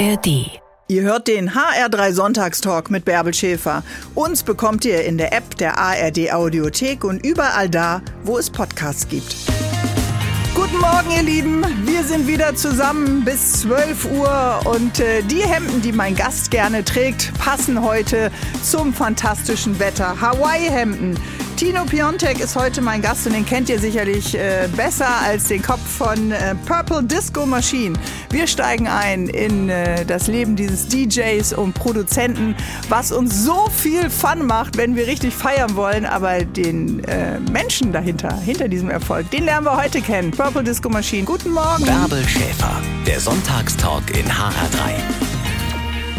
ARD. Ihr hört den HR3 Sonntagstalk mit Bärbel Schäfer. Uns bekommt ihr in der App der ARD Audiothek und überall da, wo es Podcasts gibt. Guten Morgen, ihr Lieben. Wir sind wieder zusammen bis 12 Uhr und äh, die Hemden, die mein Gast gerne trägt, passen heute zum fantastischen Wetter. Hawaii-Hemden. Tino Piontek ist heute mein Gast und den kennt ihr sicherlich äh, besser als den Kopf von äh, Purple Disco Machine. Wir steigen ein in äh, das Leben dieses DJs und Produzenten, was uns so viel Fun macht, wenn wir richtig feiern wollen, aber den äh, Menschen dahinter, hinter diesem Erfolg, den lernen wir heute kennen. Purple Disco Machine. Guten Morgen. Bärbel Schäfer, der Sonntagstalk in HR3.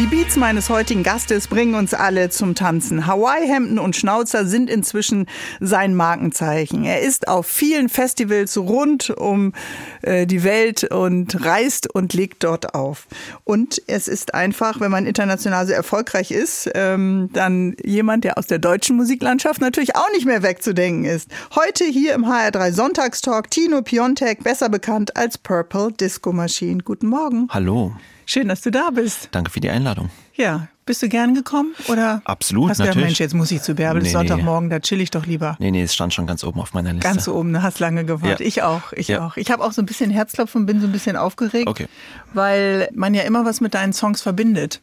Die Beats meines heutigen Gastes bringen uns alle zum Tanzen. Hawaii-Hemden und Schnauzer sind inzwischen sein Markenzeichen. Er ist auf vielen Festivals rund um äh, die Welt und reist und legt dort auf. Und es ist einfach, wenn man international so erfolgreich ist, ähm, dann jemand, der aus der deutschen Musiklandschaft natürlich auch nicht mehr wegzudenken ist. Heute hier im HR3 Sonntagstalk Tino Piontek, besser bekannt als Purple Disco Machine. Guten Morgen. Hallo. Schön, dass du da bist. Danke für die Einladung. Ja, bist du gern gekommen oder? Absolut, hast du natürlich. Gedacht, Mensch, jetzt muss ich zu Bärbel, Nee, nee, nee. Sonntagmorgen, da chill ich doch lieber. Nee, nee, es stand schon ganz oben auf meiner Liste. Ganz oben, du hast lange gewartet. Ja. Ich auch, ich Ja. auch. Ich habe auch so ein bisschen Herzklopfen, bin so ein bisschen aufgeregt, Okay. weil man ja immer was mit deinen Songs verbindet.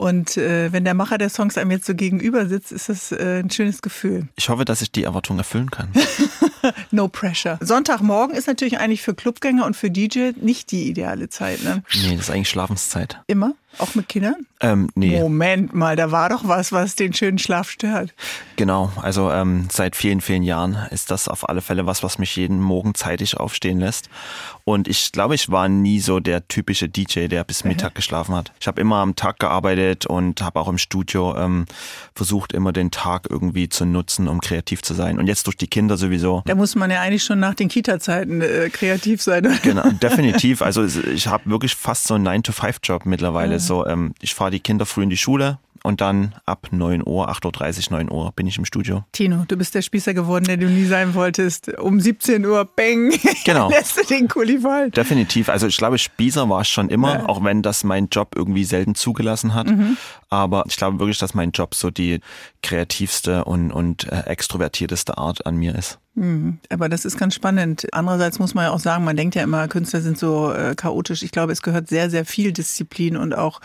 Und äh, wenn der Macher der Songs einem jetzt so gegenüber sitzt, ist das äh, ein schönes Gefühl. Ich hoffe, dass ich die Erwartung erfüllen kann. No pressure. Sonntagmorgen ist natürlich eigentlich für Clubgänger und für DJ nicht die ideale Zeit, ne? nee, das ist eigentlich Schlafenszeit. Immer? Auch mit Kindern? Ähm, nee, Moment mal, da war doch was, was den schönen Schlaf stört. genau. Also ähm, seit vielen, vielen Jahren ist das auf alle Fälle was, was mich jeden Morgen zeitig aufstehen lässt. Und ich glaube, ich war nie so der typische DJ, der bis Mittag geschlafen hat. Ich habe immer am Tag gearbeitet und habe auch im Studio ähm, versucht, immer den Tag irgendwie zu nutzen, um kreativ zu sein. Und jetzt durch die Kinder sowieso. Da muss man ja eigentlich schon nach den Kita-Zeiten äh, kreativ sein. oder? Genau, definitiv. Also ich habe wirklich fast so einen 9-to-5-Job mittlerweile. So, ähm, ich fahre die Kinder früh in die Schule und dann ab 9 Uhr, 8.30 Uhr, 9 Uhr bin ich im Studio. Tino, du bist der Spießer geworden, der du nie sein wolltest. Um 17 Uhr, bang, Genau. lässt du den Kuli fallen. Definitiv. Also ich glaube, Spießer war es schon immer, auch wenn das mein Job irgendwie selten zugelassen hat. Aber ich glaube wirklich, dass mein Job so die kreativste und, und äh, extrovertierteste Art an mir ist. Aber das ist ganz spannend. Andererseits muss man ja auch sagen, man denkt ja immer, Künstler sind so äh, chaotisch. Ich glaube, es gehört sehr, sehr viel Disziplin und auch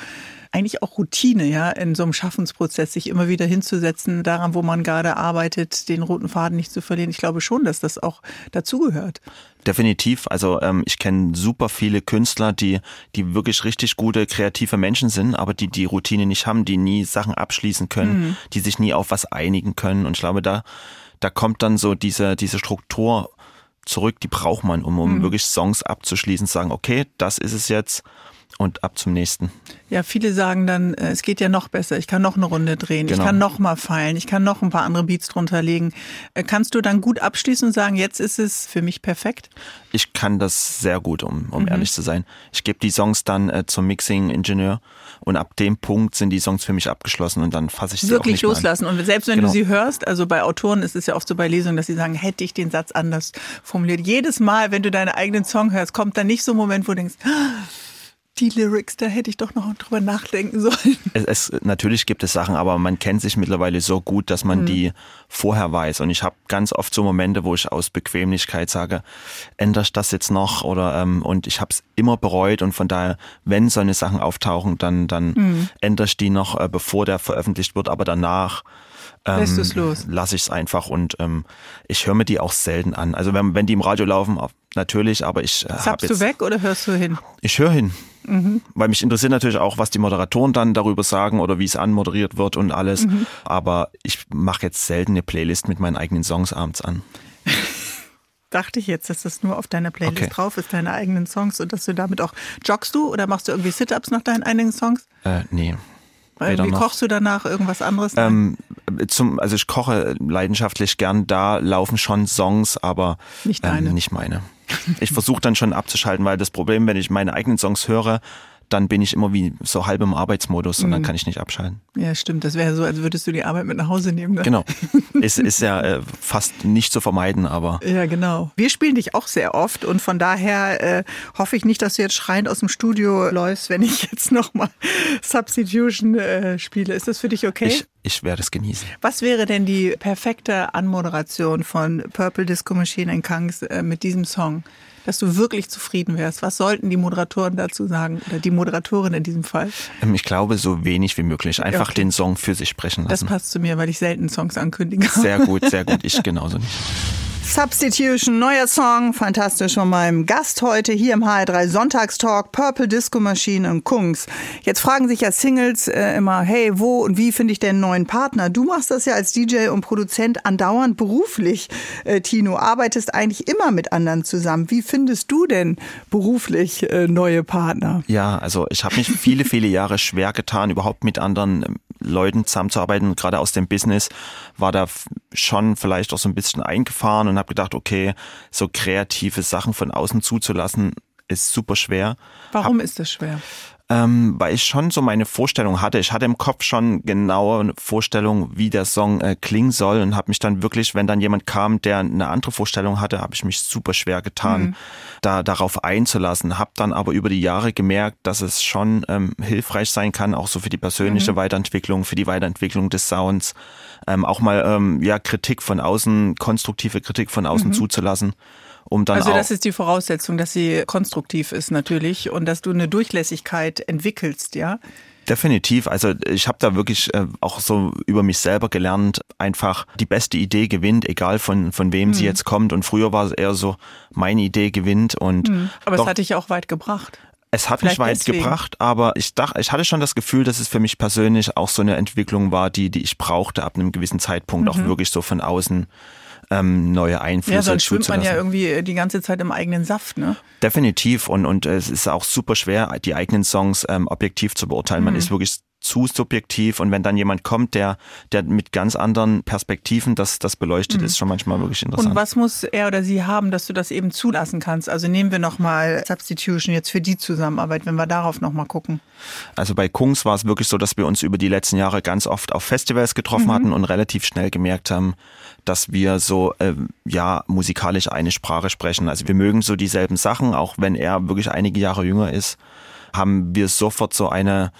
eigentlich auch Routine, ja, in so einem Schaffensprozess, sich immer wieder hinzusetzen, daran, wo man gerade arbeitet, den roten Faden nicht zu verlieren. Ich glaube schon, dass das auch dazugehört. Definitiv. Also ähm, ich kenne super viele Künstler, die, die wirklich richtig gute kreative Menschen sind, aber die die Routine nicht haben, die nie Sachen abschließen können, die sich nie auf was einigen können. Und ich glaube, da, da kommt dann so diese, diese Struktur zurück, die braucht man, um, um wirklich Songs abzuschließen, zu sagen, okay, das ist es jetzt und ab zum nächsten. Ja, viele sagen dann, äh, es geht ja noch besser, ich kann noch eine Runde drehen, ich Genau. kann noch mal feilen, ich kann noch ein paar andere Beats drunter legen. Äh, Kannst du dann gut abschließen und sagen, jetzt ist es für mich perfekt? Ich kann das sehr gut, um, Mhm. um ehrlich zu sein. Ich gebe die Songs dann äh, zum Mixing-Ingenieur und ab dem Punkt sind die Songs für mich abgeschlossen und dann fasse ich sie auch Wirklich nicht mehr an. loslassen. Und selbst wenn Genau. du sie hörst, also bei Autoren ist es ja oft so bei Lesungen, dass sie sagen, hätte ich den Satz anders formuliert. Jedes Mal, wenn du deinen eigenen Song hörst, kommt dann nicht so ein Moment, wo du denkst, "Ah, die Lyrics, da hätte ich doch noch drüber nachdenken sollen. Es, es, natürlich gibt es Sachen, aber man kennt sich mittlerweile so gut, dass Mhm. man die vorher weiß. Und ich habe ganz oft so Momente, wo ich aus Bequemlichkeit sage, ändere ich das jetzt noch? Oder ähm, und ich habe es immer bereut und von daher, wenn so eine Sachen auftauchen, dann dann Mhm. ändere ich die noch, äh, bevor der veröffentlicht wird, aber danach ähm, Lässt du's los? lasse ich es einfach und ähm, ich höre mir die auch selten an. Also wenn, wenn die im Radio laufen, auf- natürlich, aber ich äh, habe jetzt du weg oder hörst du hin? ich höre hin. Weil mich interessiert natürlich auch, was die Moderatoren dann darüber sagen oder wie es anmoderiert wird und alles. Aber ich mache jetzt selten eine Playlist mit meinen eigenen Songs abends an. Dachte ich jetzt, dass das nur auf deiner Playlist Okay. drauf ist, deine eigenen Songs und dass du damit auch joggst du oder machst du irgendwie Sit-Ups nach deinen eigenen Songs? Äh, nee. Weder Wie noch. kochst du danach irgendwas anderes? Ähm, zum, also ich koche leidenschaftlich gern, da laufen schon Songs, aber Nicht. Ähm, nicht meine. Ich versuche dann schon abzuschalten, weil das Problem, wenn ich meine eigenen Songs höre, dann bin ich immer wie so halb im Arbeitsmodus und dann kann ich nicht abschalten. Ja, stimmt. Das wäre so, als würdest du die Arbeit mit nach Hause nehmen. Ne? Genau. ist, ist ja äh, fast nicht zu vermeiden, aber. Ja, genau. Wir spielen dich auch sehr oft und von daher äh, hoffe ich nicht, dass du jetzt schreiend aus dem Studio läufst, wenn ich jetzt nochmal Substitution äh, spiele. Ist das für dich okay? Ich, ich werde es genießen. Was wäre denn die perfekte Anmoderation von Purple Disco Machine and Kangs äh, mit diesem Song? dass du wirklich zufrieden wärst? Was sollten die Moderatoren dazu sagen oder die Moderatorin in diesem Fall? Ähm, ich glaube, so wenig wie möglich. Einfach okay. den Song für sich sprechen lassen. Das passt zu mir, weil ich selten Songs ankündige. Sehr gut, sehr gut. Ich genauso nicht. Substitution, neuer Song, fantastisch von meinem Gast heute hier im HR3 Sonntagstalk, Purple Disco Machine und Kungs. Jetzt fragen sich ja Singles äh, immer, hey, wo und wie finde ich denn einen neuen Partner? Du machst das ja als DJ und Produzent andauernd beruflich, äh, Tino, arbeitest eigentlich immer mit anderen zusammen. Wie findest du denn beruflich äh, neue Partner? Ja, also ich habe mich viele, viele Jahre schwer getan, überhaupt mit anderen ähm, Leuten zusammenzuarbeiten, gerade aus dem Business, war da schon vielleicht auch so ein bisschen eingefahren und habe gedacht, okay, so kreative Sachen von außen zuzulassen, ist super schwer. Warum hab, ist das schwer? Ähm, weil ich schon so meine Vorstellung hatte. Ich hatte im Kopf schon genaue eine Vorstellung, wie der Song äh, klingen soll und habe mich dann wirklich, wenn dann jemand kam, der eine andere Vorstellung hatte, habe ich mich super schwer getan, mhm. da darauf einzulassen. Habe dann aber über die Jahre gemerkt, dass es schon ähm, hilfreich sein kann, auch so für die persönliche mhm. Weiterentwicklung, für die Weiterentwicklung des Sounds, ähm, auch mal ähm, ja Kritik von außen, konstruktive Kritik von außen mhm. zuzulassen um dann Also das ist die Voraussetzung, dass sie konstruktiv ist natürlich und dass du eine Durchlässigkeit entwickelst, ja? Definitiv. Also ich habe da wirklich äh, auch so über mich selber gelernt, einfach die beste Idee gewinnt, egal von, von wem mhm. sie jetzt kommt. Und früher war es eher so, meine Idee gewinnt. Und mhm. Aber doch, es hat dich auch weit gebracht. Es hat Vielleicht mich weit deswegen. gebracht, aber ich dachte, ich hatte schon das Gefühl, dass es für mich persönlich auch so eine Entwicklung war, die, die ich brauchte ab einem gewissen Zeitpunkt, mhm. auch wirklich so von außen ähm, neue Einflüsse. Ja, sonst schwimmt man ja irgendwie die ganze Zeit im eigenen Saft, ne? Definitiv und, und es ist auch super schwer, die eigenen Songs ähm, objektiv zu beurteilen. Mhm. Man ist wirklich zu subjektiv und wenn dann jemand kommt, der, der mit ganz anderen Perspektiven das, das beleuchtet, mhm. ist schon manchmal wirklich interessant. Und was muss er oder sie haben, dass du das eben zulassen kannst? Also nehmen wir nochmal Substitution jetzt für die Zusammenarbeit, wenn wir darauf nochmal gucken. Also bei Kungs war es wirklich so, dass wir uns über die letzten Jahre ganz oft auf Festivals getroffen mhm. hatten und relativ schnell gemerkt haben, dass wir so äh, ja musikalisch eine Sprache sprechen. Also wir mögen so dieselben Sachen, auch wenn er wirklich einige Jahre jünger ist, haben wir sofort so eine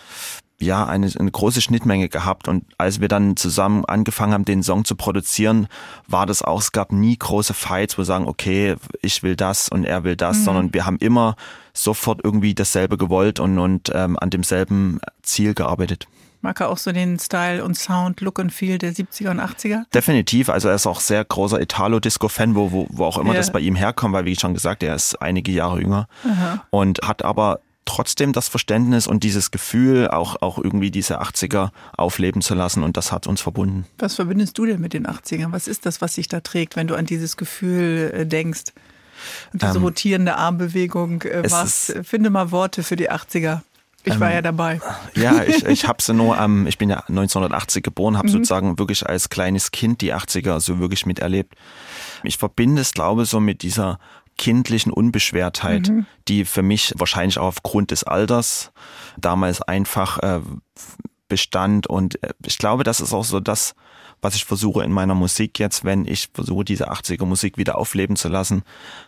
ja, eine, eine große Schnittmenge gehabt. Und als wir dann zusammen angefangen haben, den Song zu produzieren, war das auch, es gab nie große Fights, wo wir sagen, okay, ich will das und er will das, mhm. sondern wir haben immer sofort irgendwie dasselbe gewollt und, und ähm, an demselben Ziel gearbeitet. Mag er auch so den Style und Sound, Look und Feel der 70er und 80er? Definitiv. Also er ist auch sehr großer Italo-Disco-Fan, wo, wo, wo auch immer ja. das bei ihm herkommt, weil wie schon gesagt, er ist einige Jahre jünger Aha. und hat aber trotzdem das Verständnis und dieses Gefühl, auch, auch irgendwie diese 80er aufleben zu lassen und das hat uns verbunden. Was verbindest du denn mit den 80ern? Was ist das, was sich da trägt, wenn du an dieses Gefühl äh, denkst? Und diese ähm, rotierende Armbewegung äh, machst? Finde mal Worte für die 80er. Ich war ähm, ja dabei. Ja, ich, ich habe sie nur, ähm, ich bin ja 1980 geboren, habe mhm. sozusagen wirklich als kleines Kind die 80er so wirklich miterlebt. Ich verbinde es, glaube ich, so mit dieser kindlichen Unbeschwertheit, mhm. die für mich wahrscheinlich auch aufgrund des Alters damals einfach äh, bestand. Und äh, ich glaube, das ist auch so das, was ich versuche in meiner Musik jetzt, wenn ich versuche, diese 80er Musik wieder aufleben zu lassen,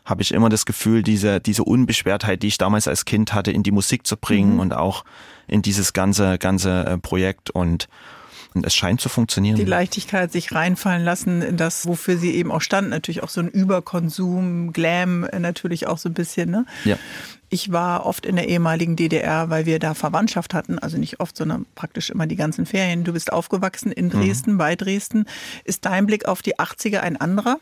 habe ich immer das Gefühl, diese, diese Unbeschwertheit, die ich damals als Kind hatte, in die Musik zu bringen mhm. und auch in dieses ganze, ganze äh, Projekt und und es scheint zu funktionieren. Die Leichtigkeit, sich reinfallen lassen in das, wofür sie eben auch stand. Natürlich auch so ein Überkonsum, Glam natürlich auch so ein bisschen. Ne? Ja. Ich war oft in der ehemaligen DDR, weil wir da Verwandtschaft hatten. Also nicht oft, sondern praktisch immer die ganzen Ferien. Du bist aufgewachsen in Dresden, mhm. bei Dresden. Ist dein Blick auf die 80er ein anderer?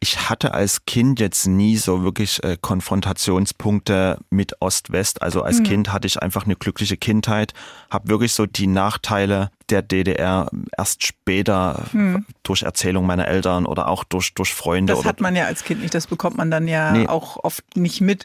ich hatte als Kind jetzt nie so wirklich äh, Konfrontationspunkte mit Ost-West. Also als mhm. Kind hatte ich einfach eine glückliche Kindheit, habe wirklich so die Nachteile der DDR erst später hm. durch Erzählung meiner Eltern oder auch durch, durch Freunde. Das hat man ja als Kind nicht, das bekommt man dann ja nee. auch oft nicht mit.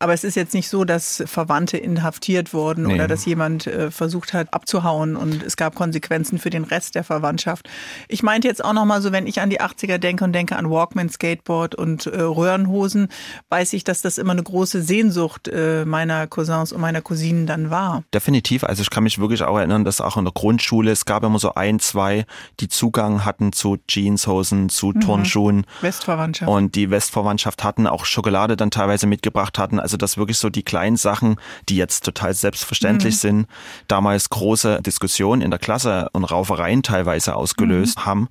Aber es ist jetzt nicht so, dass Verwandte inhaftiert wurden nee. oder dass jemand äh, versucht hat abzuhauen und es gab Konsequenzen für den Rest der Verwandtschaft. Ich meinte jetzt auch nochmal so, wenn ich an die 80er denke und denke an Walkman, Skateboard und äh, Röhrenhosen, weiß ich, dass das immer eine große Sehnsucht äh, meiner Cousins und meiner Cousinen dann war. Definitiv. Also ich kann mich wirklich auch erinnern, dass auch in der Grundschule, es gab immer so ein, zwei, die Zugang hatten zu Jeanshosen, zu mhm. Turnschuhen. Westverwandtschaft. Und die Westverwandtschaft hatten auch Schokolade dann teilweise mitgebracht hatten. Also das wirklich so die kleinen Sachen, die jetzt total selbstverständlich mhm. sind, damals große Diskussionen in der Klasse und Raufereien teilweise ausgelöst mhm. haben.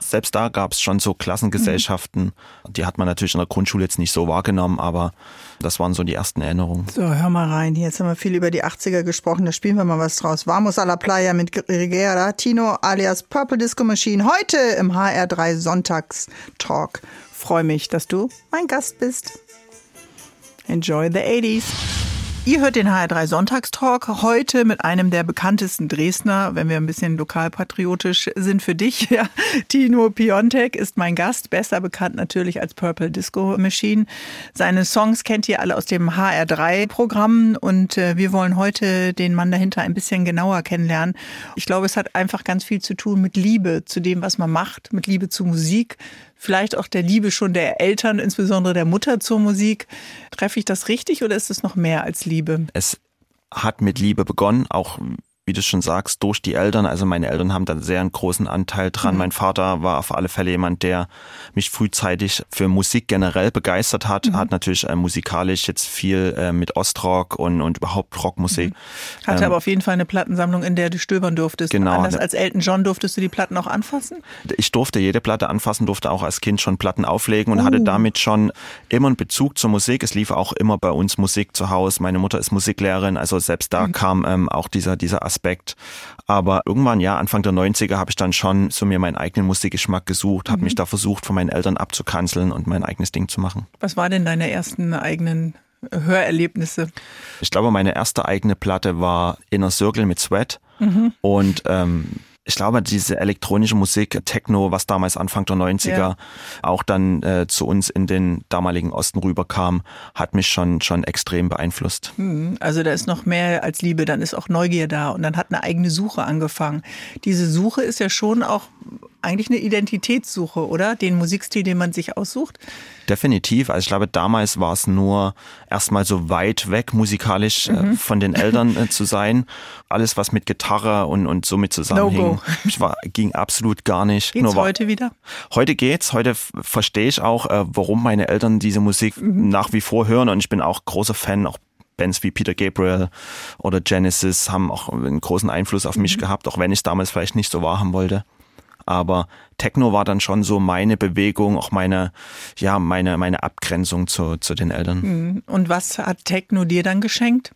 Selbst da gab es schon so Klassengesellschaften. Mhm. Die hat man natürlich in der Grundschule jetzt nicht so wahrgenommen, aber das waren so die ersten Erinnerungen. So, hör mal rein. Jetzt haben wir viel über die 80er gesprochen. Da spielen wir mal was draus. Vamos a la Playa mit Rigera Tino alias Purple Disco Machine. Heute im HR3 Sonntagstalk. Freue mich, dass du mein Gast bist. Enjoy the 80s. Ihr hört den HR3 Sonntagstalk heute mit einem der bekanntesten Dresdner, wenn wir ein bisschen lokalpatriotisch sind für dich. Ja, Tino Piontek ist mein Gast, besser bekannt natürlich als Purple Disco Machine. Seine Songs kennt ihr alle aus dem HR3-Programm und äh, wir wollen heute den Mann dahinter ein bisschen genauer kennenlernen. Ich glaube, es hat einfach ganz viel zu tun mit Liebe zu dem, was man macht, mit Liebe zu Musik, vielleicht auch der Liebe schon der Eltern, insbesondere der Mutter zur Musik. Treffe ich das richtig oder ist es noch mehr als Liebe? Es hat mit Liebe begonnen, auch wie du schon sagst, durch die Eltern. Also meine Eltern haben da sehr einen großen Anteil dran. Mhm. Mein Vater war auf alle Fälle jemand, der mich frühzeitig für Musik generell begeistert hat. Mhm. Hat natürlich äh, musikalisch jetzt viel äh, mit Ostrock und, und überhaupt Rockmusik. Mhm. Hatte ähm, aber auf jeden Fall eine Plattensammlung, in der du stöbern durftest. Genau. Anders als Elton John durftest du die Platten auch anfassen? Ich durfte jede Platte anfassen, durfte auch als Kind schon Platten auflegen und uh. hatte damit schon immer einen Bezug zur Musik. Es lief auch immer bei uns Musik zu Hause. Meine Mutter ist Musiklehrerin, also selbst da mhm. kam ähm, auch dieser, dieser Aspekt Aspekt. Aber irgendwann, ja, Anfang der 90er habe ich dann schon so mir meinen eigenen Musikgeschmack gesucht, habe mhm. mich da versucht, von meinen Eltern abzukanzeln und mein eigenes Ding zu machen. Was war denn deine ersten eigenen Hörerlebnisse? Ich glaube, meine erste eigene Platte war Inner Circle mit Sweat. Mhm. Und ähm, ich glaube, diese elektronische Musik, Techno, was damals Anfang der 90er ja. auch dann äh, zu uns in den damaligen Osten rüberkam, hat mich schon, schon extrem beeinflusst. Hm, also da ist noch mehr als Liebe, dann ist auch Neugier da und dann hat eine eigene Suche angefangen. Diese Suche ist ja schon auch eigentlich eine Identitätssuche, oder? Den Musikstil, den man sich aussucht? Definitiv. Also ich glaube, damals war es nur erstmal so weit weg musikalisch äh, mhm. äh, von den Eltern äh, zu sein. Alles, was mit Gitarre und, und so mit zusammenhing, no war, ging absolut gar nicht. Geht's nur, heute wieder? Heute geht's. Heute verstehe ich auch, äh, warum meine Eltern diese Musik mhm. nach wie vor hören und ich bin auch großer Fan, auch Bands wie Peter Gabriel oder Genesis haben auch einen großen Einfluss auf mich mhm. gehabt, auch wenn ich damals vielleicht nicht so wahrhaben wollte. Aber Techno war dann schon so meine Bewegung, auch meine, ja, meine, meine Abgrenzung zu, zu den Eltern. Mhm. Und was hat Techno dir dann geschenkt?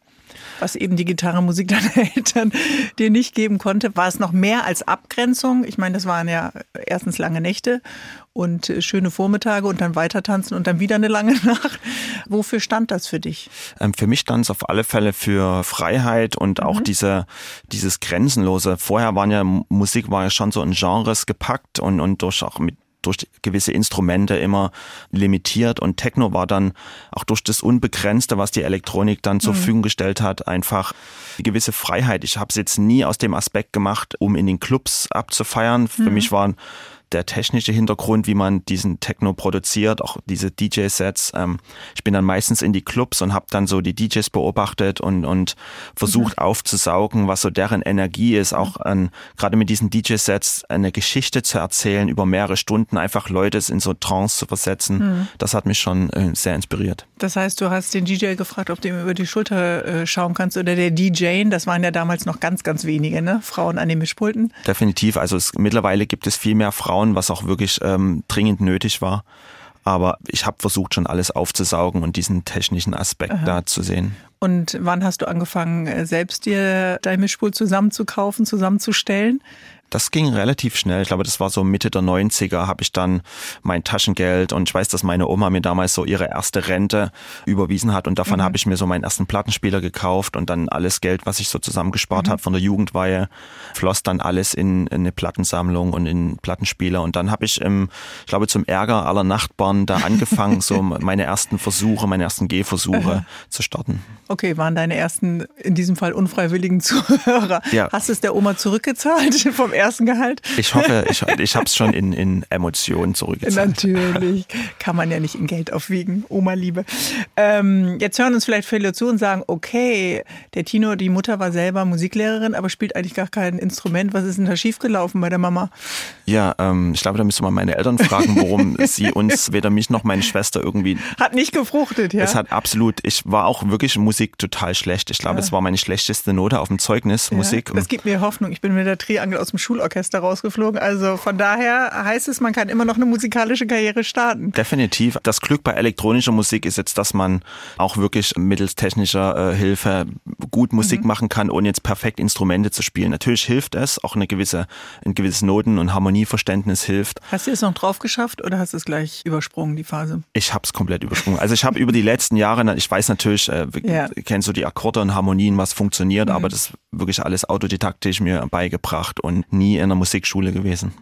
Was eben die Gitarrenmusik deiner Eltern dir nicht geben konnte. War es noch mehr als Abgrenzung? Ich meine, das waren ja erstens lange Nächte und äh, schöne Vormittage und dann weiter tanzen und dann wieder eine lange Nacht. Wofür stand das für dich? Ähm, für mich stand es auf alle Fälle für Freiheit und auch mhm. diese, dieses Grenzenlose. Vorher waren ja, Musik war ja schon so in Genres gepackt und, und durch auch mit durch gewisse Instrumente immer limitiert und Techno war dann auch durch das Unbegrenzte, was die Elektronik dann zur mhm. Verfügung gestellt hat, einfach eine gewisse Freiheit. Ich habe es jetzt nie aus dem Aspekt gemacht, um in den Clubs abzufeiern. Für mhm. mich waren der technische Hintergrund, wie man diesen Techno produziert, auch diese DJ-Sets. Ähm, ich bin dann meistens in die Clubs und habe dann so die DJs beobachtet und, und versucht mhm. aufzusaugen, was so deren Energie ist, auch an, gerade mit diesen DJ-Sets eine Geschichte zu erzählen, über mehrere Stunden einfach Leute in so Trance zu versetzen. Mhm. Das hat mich schon äh, sehr inspiriert. Das heißt, du hast den DJ gefragt, ob du ihm über die Schulter äh, schauen kannst oder der DJ, das waren ja damals noch ganz, ganz wenige, ne? Frauen an den Mischpulten. Definitiv. Also es, mittlerweile gibt es viel mehr Frauen Frauen, was auch wirklich ähm, dringend nötig war. Aber ich habe versucht, schon alles aufzusaugen und diesen technischen Aspekt Aha. da zu sehen. Und wann hast du angefangen, äh, selbst dir dein Mischpult zusammenzukaufen, zusammenzustellen? Das ging relativ schnell. Ich glaube, das war so Mitte der 90er, habe ich dann mein Taschengeld und ich weiß, dass meine Oma mir damals so ihre erste Rente überwiesen hat und davon mhm. habe ich mir so meinen ersten Plattenspieler gekauft und dann alles Geld, was ich so zusammengespart mhm. habe von der Jugendweihe, floss dann alles in, in, eine Plattensammlung und in Plattenspieler und dann habe ich, im, ich glaube, zum Ärger aller Nachbarn da angefangen, so meine ersten Versuche, meine ersten Gehversuche zu starten. Okay, waren deine ersten, in diesem Fall unfreiwilligen Zuhörer. Ja. Hast du es der Oma zurückgezahlt vom ersten Gehalt? Ich hoffe, ich, ich habe es schon in, in Emotionen zurückgezahlt. Natürlich. Kann man ja nicht in Geld aufwiegen. Oma-Liebe. Ähm, jetzt hören uns vielleicht viele zu und sagen, okay, der Tino, die Mutter war selber Musiklehrerin, aber spielt eigentlich gar kein Instrument. Was ist denn da schiefgelaufen bei der Mama? Ja, ähm, ich glaube, da müsste man meine Eltern fragen, warum sie uns, weder mich noch meine Schwester irgendwie... Hat nicht gefruchtet, ja? Es hat absolut, ich war auch wirklich Musik total schlecht. Ich glaube, ja. es war meine schlechteste Note auf dem Zeugnis, ja, Musik. Das gibt mir Hoffnung. Ich bin mit der Triangel aus dem Schulorchester rausgeflogen. Also von daher heißt es, man kann immer noch eine musikalische Karriere starten. Definitiv. Das Glück bei elektronischer Musik ist jetzt, dass man auch wirklich mittels technischer äh, Hilfe gut Musik mhm. machen kann, ohne jetzt perfekt Instrumente zu spielen. Natürlich hilft es, auch eine gewisse, ein gewisses Noten- und Harmonieverständnis hilft. Hast du es noch drauf geschafft oder hast du es gleich übersprungen, die Phase? Ich habe es komplett übersprungen. Also ich habe über die letzten Jahre, ich weiß natürlich, äh, ja. kennst du die Akkorde und Harmonien, was funktioniert, mhm. aber das wirklich alles autodidaktisch mir beigebracht und nie in einer Musikschule gewesen.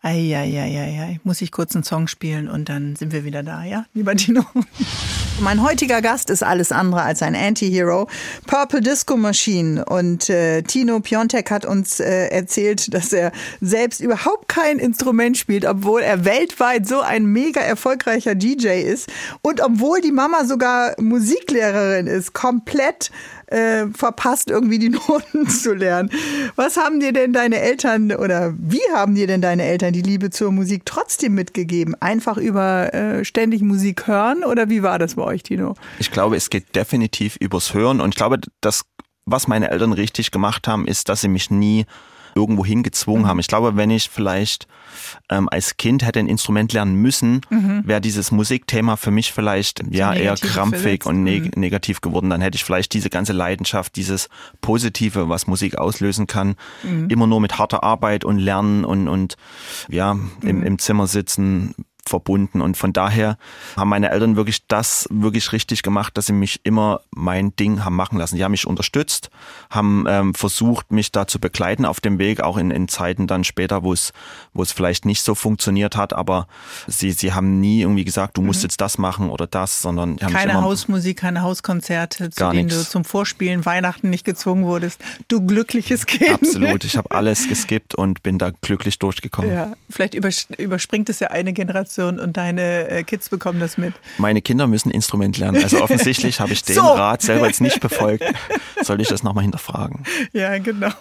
Eieieiei, muss ich kurz einen Song spielen und dann sind wir wieder da, ja, lieber Dino? Mein heutiger Gast ist alles andere als ein Anti-Hero. Purple Disco Machine. Und äh, Tino Piontek hat uns äh, erzählt, dass er selbst überhaupt kein Instrument spielt, obwohl er weltweit so ein mega erfolgreicher DJ ist. Und obwohl die Mama sogar Musiklehrerin ist, komplett äh, verpasst, irgendwie die Noten zu lernen. Was haben dir denn deine Eltern oder wie haben dir denn deine Eltern die Liebe zur Musik trotzdem mitgegeben? Einfach über äh, ständig Musik hören oder wie war das bei euch, Tino? Ich glaube, es geht definitiv übers Hören und ich glaube, das, was meine Eltern richtig gemacht haben, ist, dass sie mich nie irgendwo hingezwungen mhm. haben. Ich glaube, wenn ich vielleicht ähm, als Kind hätte ein Instrument lernen müssen, mhm. wäre dieses Musikthema für mich vielleicht ja eher krampfig und neg mhm. negativ geworden. Dann hätte ich vielleicht diese ganze Leidenschaft, dieses Positive, was Musik auslösen kann, mhm. immer nur mit harter Arbeit und Lernen und, und ja, im, mhm. im Zimmer sitzen, verbunden. Und von daher haben meine Eltern wirklich das wirklich richtig gemacht, dass sie mich immer mein Ding haben machen lassen. Die haben mich unterstützt, haben ähm, versucht, mich da zu begleiten auf dem Weg, auch in, in Zeiten dann später, wo es, wo es vielleicht nicht so funktioniert hat, aber sie, sie haben nie irgendwie gesagt, du musst mhm. jetzt das machen oder das, sondern haben keine Hausmusik, keine Hauskonzerte, zu denen nix. du zum Vorspielen Weihnachten nicht gezwungen wurdest. Du glückliches Kind. Absolut, ich habe alles geskippt und bin da glücklich durchgekommen. Ja, vielleicht überspringt es ja eine Generation Generation und deine äh, Kids bekommen das mit. Meine Kinder müssen Instrument lernen. Also offensichtlich habe ich den so. Rat selber jetzt nicht befolgt. Soll ich das nochmal hinterfragen? Ja, genau.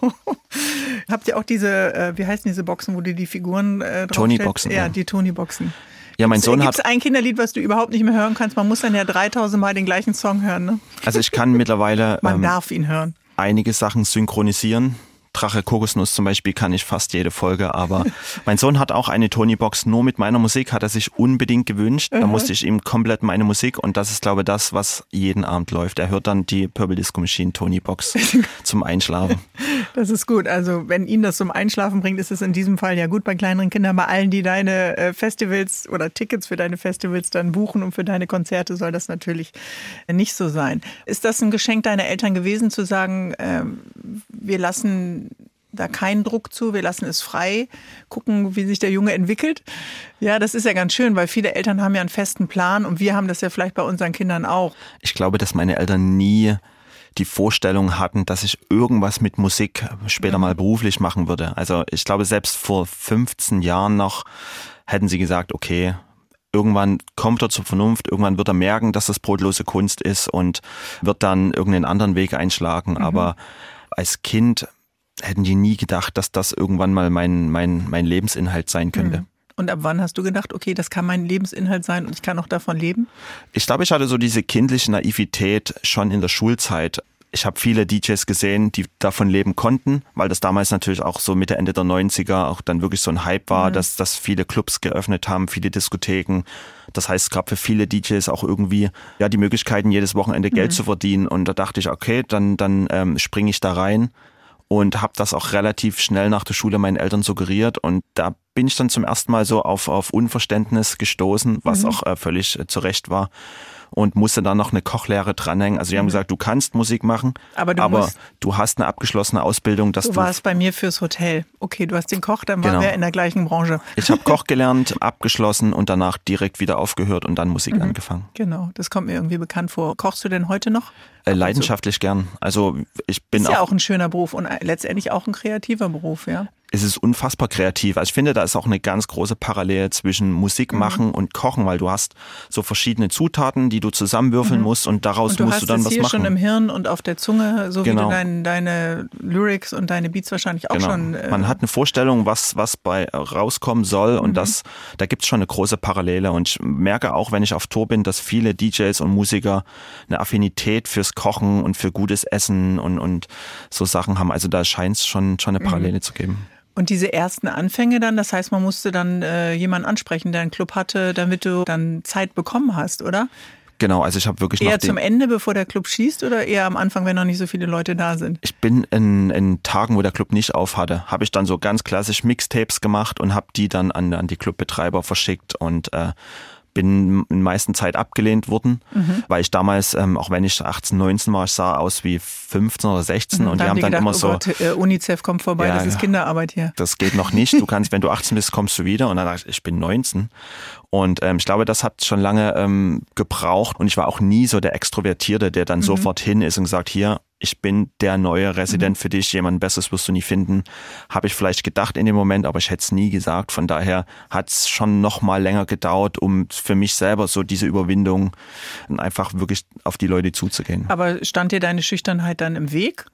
Habt ihr auch diese, äh, wie heißen diese Boxen, wo du die Figuren äh, Tony-Boxen. Ja, ja, die Tony-Boxen. Ja, mein Sohn Gibt's hat. ein Kinderlied, was du überhaupt nicht mehr hören kannst? Man muss dann ja 3000 Mal den gleichen Song hören, ne? Also ich kann mittlerweile. Man ähm, darf ihn hören. Einige Sachen synchronisieren. Drache Kokosnuss zum Beispiel kann ich fast jede Folge, aber mein Sohn hat auch eine Tony-Box nur mit meiner Musik, hat er sich unbedingt gewünscht. Da musste ich ihm komplett meine Musik und das ist, glaube ich, das, was jeden Abend läuft. Er hört dann die Purple Disco Machine Tony-Box zum Einschlafen. Das ist gut. Also wenn ihn das zum Einschlafen bringt, ist es in diesem Fall ja gut bei kleineren Kindern. Bei allen, die deine äh, Festivals oder Tickets für deine Festivals dann buchen und für deine Konzerte, soll das natürlich nicht so sein. Ist das ein Geschenk deiner Eltern gewesen, zu sagen, äh, wir lassen da keinen Druck zu, wir lassen es frei, gucken, wie sich der Junge entwickelt. Ja, das ist ja ganz schön, weil viele Eltern haben ja einen festen Plan und wir haben das ja vielleicht bei unseren Kindern auch. Ich glaube, dass meine Eltern nie die Vorstellung hatten, dass ich irgendwas mit Musik später mal beruflich machen würde. Also ich glaube, selbst vor 15 Jahren noch hätten sie gesagt, okay, irgendwann kommt er zur Vernunft, irgendwann wird er merken, dass das brotlose Kunst ist und wird dann irgendeinen anderen Weg einschlagen. Mhm. Aber als Kind hätten die nie gedacht, dass das irgendwann mal mein, mein, mein Lebensinhalt sein könnte. Hm. Und ab wann hast du gedacht, okay, das kann mein Lebensinhalt sein und ich kann auch davon leben? Ich glaube, ich hatte so diese kindliche Naivität schon in der Schulzeit. Ich habe viele DJs gesehen, die davon leben konnten, weil das damals natürlich auch so Mitte, Ende der 90er auch dann wirklich so ein Hype war, mhm. dass, dass viele Clubs geöffnet haben, viele Diskotheken. Das heißt, es gab für viele DJs auch irgendwie ja die Möglichkeiten, jedes Wochenende Geld mhm. zu verdienen. Und da dachte ich, okay, dann, dann ähm, springe ich da rein und habe das auch relativ schnell nach der Schule meinen Eltern suggeriert und da bin ich dann zum ersten Mal so auf, auf Unverständnis gestoßen, was mhm. auch äh, völlig äh, zu Recht war und musste dann noch eine Kochlehre dranhängen. Also die haben mhm. gesagt, du kannst Musik machen, aber, du, aber du, hast eine abgeschlossene Ausbildung. Dass du, du warst bei mir fürs Hotel. Okay, du hast den Koch, dann waren genau. wir in der gleichen Branche. Ich habe Koch gelernt, abgeschlossen und danach direkt wieder aufgehört und dann Musik mhm. angefangen. Genau, das kommt mir irgendwie bekannt vor. Kochst du denn heute noch? Äh, leidenschaftlich gern. Also ich bin ist ja auch ein schöner Beruf und letztendlich auch ein kreativer Beruf, ja es ist unfassbar kreativ. Also ich finde, da ist auch eine ganz große Parallele zwischen Musik mhm. machen mhm. und Kochen, weil du hast so verschiedene Zutaten, die du zusammenwürfeln mhm. musst und daraus und du musst du dann was hier machen. schon im Hirn und auf der Zunge, so genau. wie du dein, deine Lyrics und deine Beats wahrscheinlich auch genau. schon. Äh Man hat eine Vorstellung, was, was bei rauskommen soll und mhm. das, da gibt es schon eine große Parallele. Und ich merke auch, wenn ich auf Tour bin, dass viele DJs und Musiker eine Affinität fürs Kochen und für gutes Essen und, und so Sachen haben. Also da scheint es schon, schon eine mhm. Parallele zu geben. Und diese ersten Anfänge dann, das heißt, man musste dann äh, jemanden ansprechen, der einen Club hatte, damit du dann Zeit bekommen hast, oder? Genau, also ich habe wirklich eher zum Ende, bevor der Club schießt, oder eher am Anfang, wenn noch nicht so viele Leute da sind? Ich bin in, in Tagen, wo der Club nicht auf hatte, habe ich dann so ganz klassisch Mixtapes gemacht und habe die dann an, an die Clubbetreiber verschickt und äh, bin in meisten Zeit abgelehnt worden, mhm. weil ich damals, ähm, auch wenn ich 18, 19 war, ich sah aus wie 15 oder 16 mhm, und die haben dann gedacht, immer oh so. Gott, äh, UNICEF kommt vorbei, ja, das ist Kinderarbeit hier. Das geht noch nicht. Du kannst, wenn du 18 bist, kommst du wieder. Und dann dachte ich, ich bin 19. Und ähm, ich glaube, das hat schon lange ähm, gebraucht. Und ich war auch nie so der Extrovertierte, der dann mhm. sofort hin ist und sagt, hier, ich bin der neue Resident mhm. für dich, jemand Besseres wirst du nie finden. Habe ich vielleicht gedacht in dem Moment, aber ich hätte es nie gesagt. Von daher hat es schon noch mal länger gedauert, um für mich selber so diese Überwindung einfach wirklich auf die Leute zuzugehen. Aber stand dir deine Schüchternheit dann im Weg?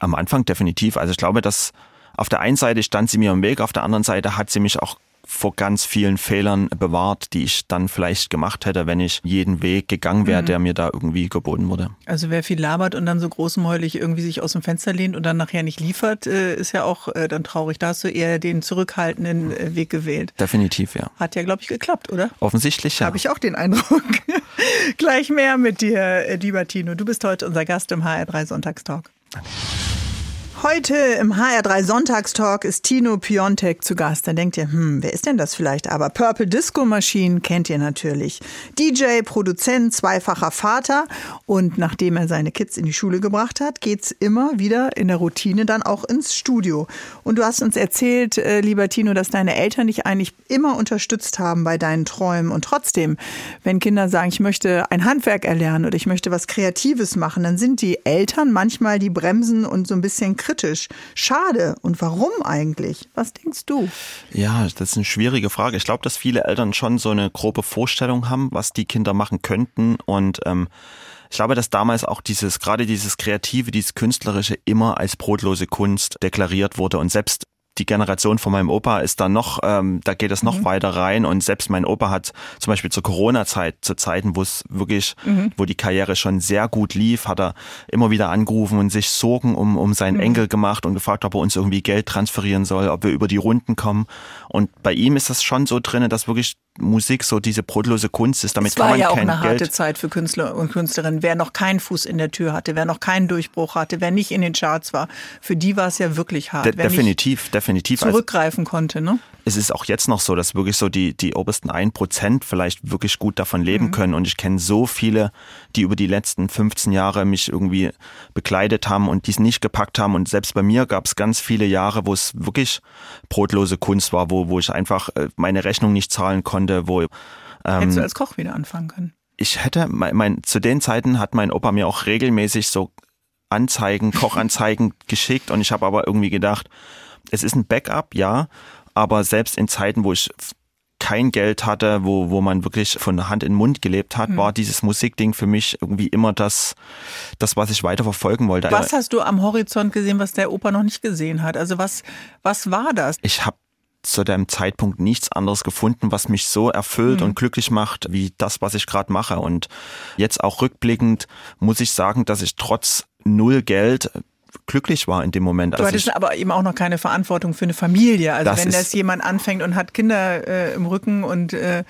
Am Anfang definitiv. Also ich glaube, dass auf der einen Seite stand sie mir im Weg, auf der anderen Seite hat sie mich auch vor ganz vielen Fehlern bewahrt, die ich dann vielleicht gemacht hätte, wenn ich jeden Weg gegangen wäre, mhm. der mir da irgendwie geboten wurde. Also wer viel labert und dann so großmäulig irgendwie sich aus dem Fenster lehnt und dann nachher nicht liefert, äh, ist ja auch äh, dann traurig. Da hast du eher den zurückhaltenden äh, Weg gewählt. Definitiv, ja. Hat ja, glaube ich, geklappt, oder? Offensichtlich, ja. Habe ich auch den Eindruck. Gleich mehr mit dir, lieber Tino. Du bist heute unser Gast im HR3 Sonntagstalk. Danke. Heute im HR3 Sonntagstalk ist Tino Piontek zu Gast. Da denkt ihr, hm, wer ist denn das vielleicht? Aber Purple Disco Machine kennt ihr natürlich. DJ, Produzent, zweifacher Vater. Und nachdem er seine Kids in die Schule gebracht hat, geht's immer wieder in der Routine dann auch ins Studio. Und du hast uns erzählt, äh, lieber Tino, dass deine Eltern dich eigentlich immer unterstützt haben bei deinen Träumen. Und trotzdem, wenn Kinder sagen, ich möchte ein Handwerk erlernen oder ich möchte was Kreatives machen, dann sind die Eltern manchmal die Bremsen und so ein bisschen kritisch kritisch. Schade. Und warum eigentlich? Was denkst du? Ja, das ist eine schwierige Frage. Ich glaube, dass viele Eltern schon so eine grobe Vorstellung haben, was die Kinder machen könnten. Und ähm, ich glaube, dass damals auch dieses, gerade dieses Kreative, dieses Künstlerische immer als brotlose Kunst deklariert wurde. Und selbst die Generation von meinem Opa ist da noch, ähm, da geht es noch mhm. weiter rein und selbst mein Opa hat zum Beispiel zur Corona-Zeit, zu Zeiten, wo es wirklich, mhm. wo die Karriere schon sehr gut lief, hat er immer wieder angerufen und sich Sorgen um, um seinen mhm. Enkel gemacht und gefragt, ob er uns irgendwie Geld transferieren soll, ob wir über die Runden kommen. Und bei ihm ist das schon so drin, dass wirklich Musik so diese brotlose Kunst ist. Damit es war kann man ja auch eine Geld harte Zeit für Künstler und Künstlerinnen. Wer noch keinen Fuß in der Tür hatte, wer noch keinen Durchbruch hatte, wer nicht in den Charts war, für die war es ja wirklich hart. De definitiv, definitiv. Also zurückgreifen konnte, ne? Es ist auch jetzt noch so, dass wirklich so die, die obersten ein Prozent vielleicht wirklich gut davon leben mhm. können. Und ich kenne so viele, die über die letzten 15 Jahre mich irgendwie begleitet haben und dies nicht gepackt haben. Und selbst bei mir gab es ganz viele Jahre, wo es wirklich brotlose Kunst war, wo, wo ich einfach äh, meine Rechnung nicht zahlen konnte, wo ähm, Hättest du als Koch wieder anfangen können? Ich hätte, mein, mein, zu den Zeiten hat mein Opa mir auch regelmäßig so Anzeigen, Kochanzeigen geschickt und ich habe aber irgendwie gedacht, es ist ein Backup, ja, aber selbst in Zeiten, wo ich kein Geld hatte, wo, wo man wirklich von Hand in Mund gelebt hat, mhm. war dieses Musikding für mich irgendwie immer das, das, was ich weiter verfolgen wollte. Was hast du am Horizont gesehen, was der Opa noch nicht gesehen hat? Also was, was war das? Ich habe zu dem Zeitpunkt nichts anderes gefunden, was mich so erfüllt mhm. und glücklich macht, wie das, was ich gerade mache. Und jetzt auch rückblickend muss ich sagen, dass ich trotz null Geld glücklich war in dem Moment. Du also hattest aber eben auch noch keine Verantwortung für eine Familie. Also wenn das jemand anfängt und hat Kinder äh, im Rücken und äh,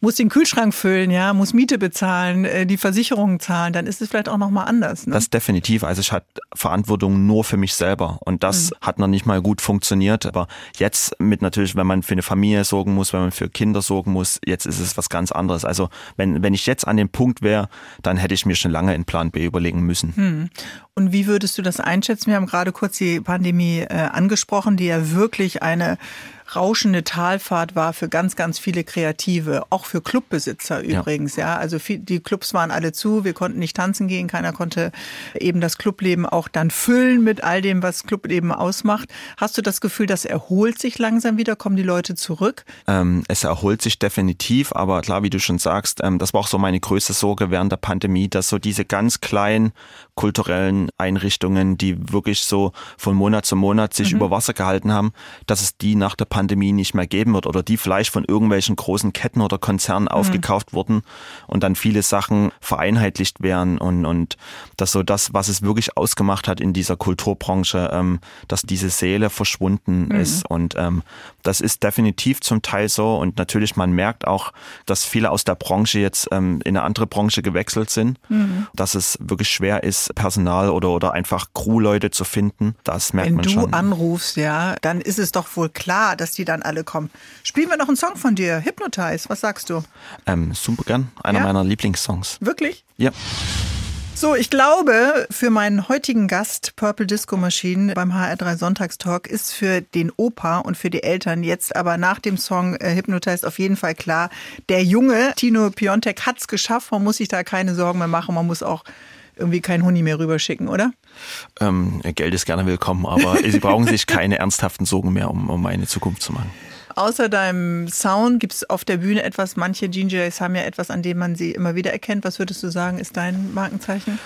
muss den Kühlschrank füllen, ja, muss Miete bezahlen, äh, die Versicherungen zahlen, dann ist es vielleicht auch nochmal anders. Ne? Das definitiv. Also ich hatte Verantwortung nur für mich selber und das mhm. hat noch nicht mal gut funktioniert. Aber jetzt mit natürlich, wenn man für eine Familie sorgen muss, wenn man für Kinder sorgen muss, jetzt ist es was ganz anderes. Also wenn, wenn ich jetzt an dem Punkt wäre, dann hätte ich mir schon lange in Plan B überlegen müssen. Mhm. Und wie würdest du das einschätzen? Wir haben gerade kurz die Pandemie äh, angesprochen, die ja wirklich eine rauschende Talfahrt war für ganz, ganz viele Kreative, auch für Clubbesitzer übrigens. Ja, ja. also viel, die Clubs waren alle zu, wir konnten nicht tanzen gehen, keiner konnte eben das Clubleben auch dann füllen mit all dem, was Clubleben ausmacht. Hast du das Gefühl, das erholt sich langsam wieder? Kommen die Leute zurück? Ähm, es erholt sich definitiv, aber klar, wie du schon sagst, ähm, das war auch so meine größte Sorge während der Pandemie, dass so diese ganz kleinen kulturellen Einrichtungen, die wirklich so von Monat zu Monat sich mhm. über Wasser gehalten haben, dass es die nach der Pandemie Pandemie nicht mehr geben wird oder die vielleicht von irgendwelchen großen Ketten oder Konzernen mhm. aufgekauft wurden und dann viele Sachen vereinheitlicht werden und, und dass so das, was es wirklich ausgemacht hat in dieser Kulturbranche, ähm, dass diese Seele verschwunden mhm. ist und ähm, das ist definitiv zum Teil so und natürlich man merkt auch, dass viele aus der Branche jetzt ähm, in eine andere Branche gewechselt sind, mhm. dass es wirklich schwer ist, Personal oder, oder einfach Crewleute zu finden. Das merkt Wenn man schon. Wenn du anrufst, ja, dann ist es doch wohl klar, dass dass die dann alle kommen. Spielen wir noch einen Song von dir, Hypnotize, was sagst du? Ähm, super gern, einer ja? meiner Lieblingssongs. Wirklich? Ja. So, ich glaube, für meinen heutigen Gast, Purple Disco Machine beim HR3 Sonntagstalk, ist für den Opa und für die Eltern jetzt aber nach dem Song äh, Hypnotize auf jeden Fall klar, der Junge Tino Piontek hat es geschafft. Man muss sich da keine Sorgen mehr machen. Man muss auch irgendwie keinen Huni mehr rüberschicken, oder? Ähm, Geld ist gerne willkommen, aber Sie brauchen sich keine ernsthaften Sorgen mehr um, um eine Zukunft zu machen. Außer deinem Sound gibt es auf der Bühne etwas, manche DJs haben ja etwas, an dem man sie immer wieder erkennt. Was würdest du sagen, ist dein Markenzeichen?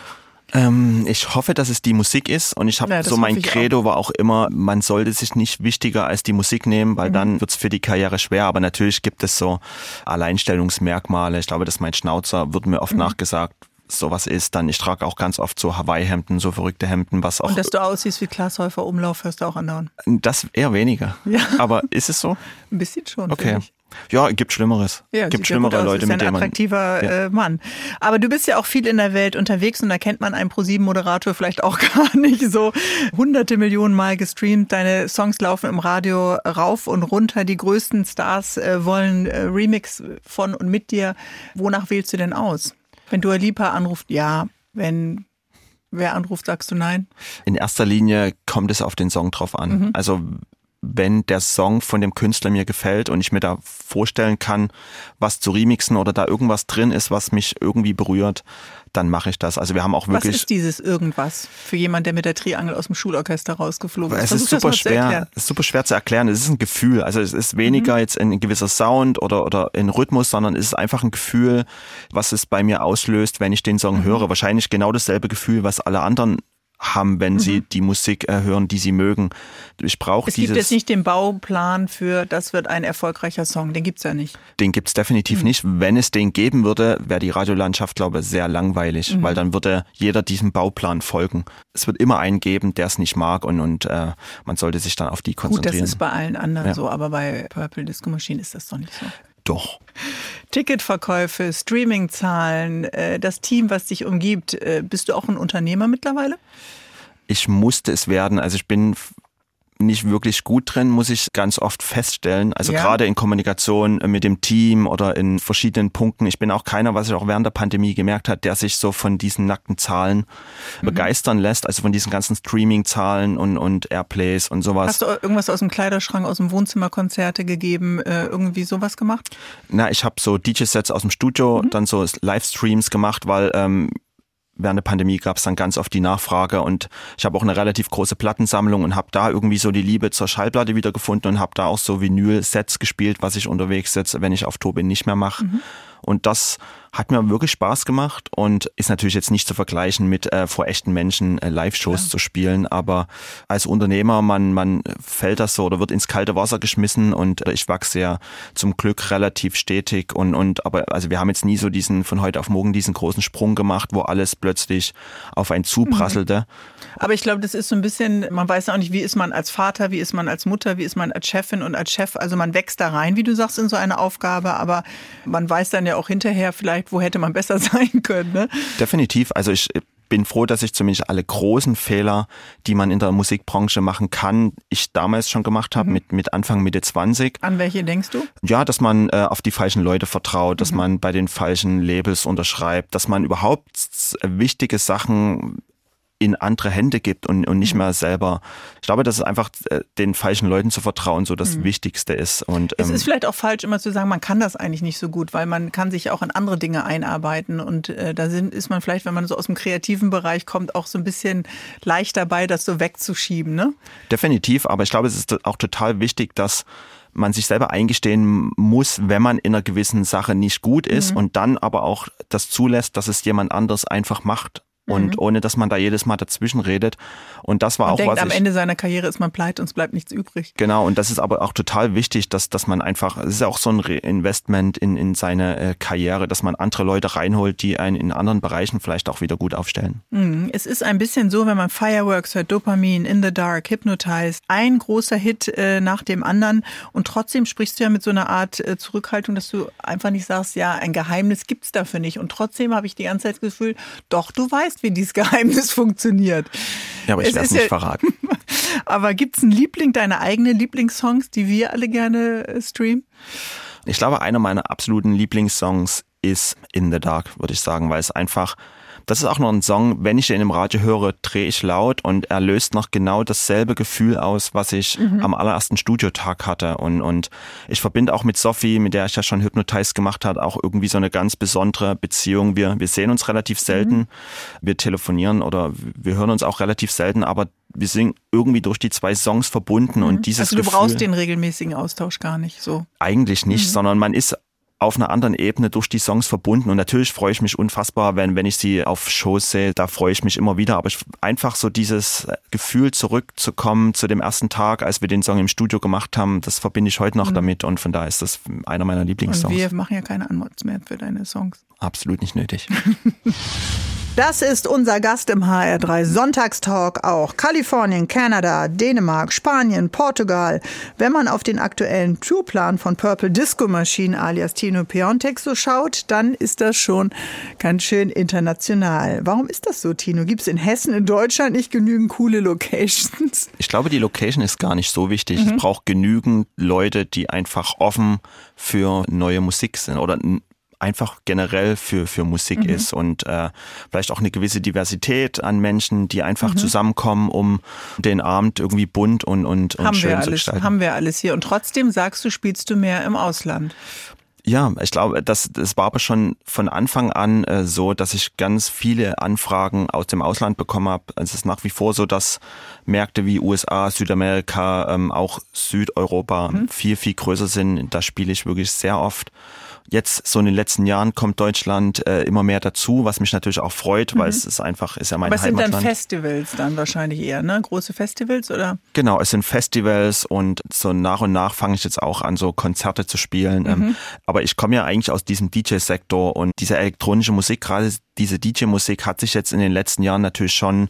Ähm, ich hoffe, dass es die Musik ist und ich habe ja, so mein Credo auch. war auch immer, man sollte sich nicht wichtiger als die Musik nehmen, weil mhm. dann wird's für die Karriere schwer. Aber natürlich gibt es so Alleinstellungsmerkmale. Ich glaube, dass mein Schnauzer wird mir oft mhm. nachgesagt, sowas ist, dann ich trage auch ganz oft so Hawaii-Hemden, so verrückte Hemden, was auch. Und dass du aussiehst wie Glashäufer Umlauf, hörst du auch andauern? Das eher weniger. Ja. Aber ist es so? Ein bisschen schon. Okay. Ja, gibt Schlimmeres. Ja, gibt schlimmere ja Leute, mit denen man. Ein attraktiver ja. Äh, Mann. Aber du bist ja auch viel in der Welt unterwegs und da kennt man einen Pro7-Moderator vielleicht auch gar nicht so. Hunderte Millionen Mal gestreamt, deine Songs laufen im Radio rauf und runter. Die größten Stars äh, wollen äh, Remix von und mit dir. Wonach wählst du denn aus? Wenn Dua Lipa anruft, ja. Wenn wer anruft, sagst du nein? In erster Linie kommt es auf den Song drauf an. Mhm. Also wenn der Song von dem Künstler mir gefällt und ich mir da vorstellen kann, was zu remixen oder da irgendwas drin ist, was mich irgendwie berührt, dann mache ich das. Also wir haben auch wirklich. Was ist dieses irgendwas für jemand, der mit der Triangel aus dem Schulorchester rausgeflogen ist? Es ist super schwer, es ist super schwer zu erklären. Es ist ein Gefühl. Also es ist weniger mhm. jetzt ein gewisser Sound oder oder ein Rhythmus, sondern es ist einfach ein Gefühl, was es bei mir auslöst, wenn ich den Song mhm. höre. Wahrscheinlich genau dasselbe Gefühl, was alle anderen haben, wenn mhm. sie die Musik äh, hören, die sie mögen. Ich brauche dieses. Es gibt jetzt nicht den Bauplan für, das wird ein erfolgreicher Song. Den gibt's ja nicht. Den gibt's definitiv mhm. nicht. Wenn es den geben würde, wäre die Radiolandschaft, glaube ich, sehr langweilig, mhm. weil dann würde jeder diesem Bauplan folgen. Es wird immer einen geben, der es nicht mag und, und äh, man sollte sich dann auf die konzentrieren. Gut, das ist bei allen anderen ja. so, aber bei Purple Disco Machine ist das doch nicht so. Doch. Ticketverkäufe, Streamingzahlen, äh, das Team, was dich umgibt. Äh, bist du auch ein Unternehmer mittlerweile? Ich musste es werden. Also ich bin nicht wirklich gut drin, muss ich ganz oft feststellen. Also ja. gerade in Kommunikation mit dem Team oder in verschiedenen Punkten. Ich bin auch keiner, was ich auch während der Pandemie gemerkt hat, der sich so von diesen nackten Zahlen mhm. begeistern lässt. Also von diesen ganzen Streaming-Zahlen und, und Airplays und sowas. Hast du irgendwas aus dem Kleiderschrank, aus dem Wohnzimmerkonzerte gegeben, äh, irgendwie sowas gemacht? Na, ich habe so DJ-Sets aus dem Studio, mhm. dann so Livestreams gemacht, weil ähm, während der Pandemie gab es dann ganz oft die Nachfrage und ich habe auch eine relativ große Plattensammlung und habe da irgendwie so die Liebe zur Schallplatte wiedergefunden und habe da auch so Vinyl-Sets gespielt, was ich unterwegs jetzt, wenn ich auf Tour bin, nicht mehr mache. Mhm. Und das hat mir wirklich Spaß gemacht und ist natürlich jetzt nicht zu vergleichen mit äh, vor echten Menschen äh, Live-Shows ja. zu spielen. Aber als Unternehmer, man, man fällt das so oder wird ins kalte Wasser geschmissen und äh, ich wachse ja zum Glück relativ stetig und, und aber also wir haben jetzt nie so diesen von heute auf morgen diesen großen Sprung gemacht, wo alles plötzlich auf einen zuprasselte. Mhm. Aber ich glaube, das ist so ein bisschen, man weiß auch nicht, wie ist man als Vater, wie ist man als Mutter, wie ist man als Chefin und als Chef. Also man wächst da rein, wie du sagst, in so eine Aufgabe, aber man weiß dann ja auch hinterher vielleicht, wo hätte man besser sein können. Ne? Definitiv. Also ich bin froh, dass ich zumindest alle großen Fehler, die man in der Musikbranche machen kann, ich damals schon gemacht habe, mhm. mit, mit Anfang, Mitte 20. An welche denkst du? Ja, dass man äh, auf die falschen Leute vertraut, dass mhm. man bei den falschen Labels unterschreibt, dass man überhaupt wichtige Sachen in andere Hände gibt und, und nicht mhm. mehr selber. Ich glaube, dass es einfach äh, den falschen Leuten zu vertrauen so das mhm. Wichtigste ist. Und, ähm, es ist vielleicht auch falsch, immer zu sagen, man kann das eigentlich nicht so gut, weil man kann sich auch in andere Dinge einarbeiten. Und äh, da sind, ist man vielleicht, wenn man so aus dem kreativen Bereich kommt, auch so ein bisschen leicht dabei, das so wegzuschieben. Ne? Definitiv, aber ich glaube, es ist auch total wichtig, dass man sich selber eingestehen muss, wenn man in einer gewissen Sache nicht gut ist mhm. und dann aber auch das zulässt, dass es jemand anders einfach macht und mhm. ohne dass man da jedes Mal dazwischen redet. Und das war man auch denkt, was am Ende seiner Karriere ist man pleite und es bleibt nichts übrig. Genau, und das ist aber auch total wichtig, dass, dass man einfach, es ist auch so ein Investment in, in seine äh, Karriere, dass man andere Leute reinholt, die einen in anderen Bereichen vielleicht auch wieder gut aufstellen. Mhm. Es ist ein bisschen so, wenn man Fireworks hört, Dopamin, In the Dark, Hypnotized, ein großer Hit äh, nach dem anderen und trotzdem sprichst du ja mit so einer Art äh, Zurückhaltung, dass du einfach nicht sagst, ja, ein Geheimnis gibt's dafür nicht. Und trotzdem habe ich die ganze Zeit das Gefühl, doch, du weißt, weißt, wie dieses Geheimnis funktioniert. Ja, aber ich werde es nicht ja, verraten. aber gibt es einen Liebling, deine eigenen Lieblingssongs, die wir alle gerne äh, streamen? Ich glaube, einer meiner absoluten Lieblingssongs ist In the Dark, würde ich sagen, weil es einfach das ist auch noch ein Song, wenn ich den im Radio höre, drehe ich laut und er löst noch genau dasselbe Gefühl aus, was ich mhm. am allerersten Studiotag hatte. Und, und ich verbinde auch mit Sophie, mit der ich ja schon Hypnotize gemacht hat, auch irgendwie so eine ganz besondere Beziehung. Wir, wir sehen uns relativ selten, mhm. wir telefonieren oder wir hören uns auch relativ selten, aber wir sind irgendwie durch die zwei Songs verbunden mhm. und dieses Also du Gefühl, brauchst den regelmäßigen Austausch gar nicht so. Eigentlich nicht, mhm. sondern man ist auf einer anderen Ebene durch die Songs verbunden. Und natürlich freue ich mich unfassbar, wenn, wenn ich sie auf Shows sehe, da freue ich mich immer wieder. Aber ich, einfach so dieses Gefühl zurückzukommen zu dem ersten Tag, als wir den Song im Studio gemacht haben, das verbinde ich heute noch mhm. damit. Und von da ist das einer meiner Lieblingssongs. Und wir machen ja keine Anmods mehr für deine Songs. Absolut nicht nötig. Das ist unser Gast im HR3 Sonntagstalk auch. Kalifornien, Kanada, Dänemark, Spanien, Portugal. Wenn man auf den aktuellen Tourplan von Purple Disco Machine alias Tino Piontek so schaut, dann ist das schon ganz schön international. Warum ist das so, Tino? Gibt es in Hessen, in Deutschland nicht genügend coole Locations? Ich glaube, die Location ist gar nicht so wichtig. Mhm. Es braucht genügend Leute, die einfach offen für neue Musik sind oder einfach generell für, für Musik mhm. ist und äh, vielleicht auch eine gewisse Diversität an Menschen, die einfach mhm. zusammenkommen, um den Abend irgendwie bunt und, und, und haben schön wir alles, zu gestalten. Haben wir alles hier. Und trotzdem sagst du, spielst du mehr im Ausland. Ja, ich glaube, das, das war aber schon von Anfang an äh, so, dass ich ganz viele Anfragen aus dem Ausland bekommen habe. Es ist nach wie vor so, dass Märkte wie USA, Südamerika, ähm, auch Südeuropa mhm. viel, viel größer sind. Da spiele ich wirklich sehr oft. Jetzt so in den letzten Jahren kommt Deutschland äh, immer mehr dazu, was mich natürlich auch freut, mhm. weil es ist einfach, ist ja mein Aber es Heimatland. sind dann Festivals dann wahrscheinlich eher, ne? Große Festivals oder? Genau, es sind Festivals und so nach und nach fange ich jetzt auch an, so Konzerte zu spielen. Ähm, mhm. aber ich komme ja eigentlich aus diesem DJ-Sektor und diese elektronische Musik, gerade diese DJ-Musik hat sich jetzt in den letzten Jahren natürlich schon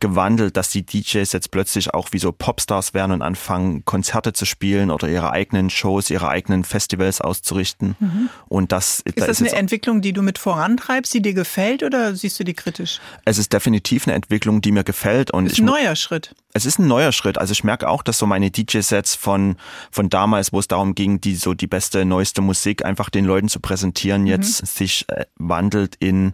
gewandelt, dass die DJs jetzt plötzlich auch wie so Popstars werden und anfangen, Konzerte zu spielen oder ihre eigenen Shows, ihre eigenen Festivals auszurichten. Mhm. Und das ist da das ist eine Entwicklung, die du mit vorantreibst, die dir gefällt oder siehst du die kritisch? Es ist definitiv eine Entwicklung, die mir gefällt und ist ein neuer Schritt. Es ist ein neuer Schritt. Also ich merke auch, dass so meine DJ-Sets von von damals, wo es darum ging, die so die beste neueste Musik einfach den Leuten zu präsentieren, mhm. jetzt sich äh, wandelt in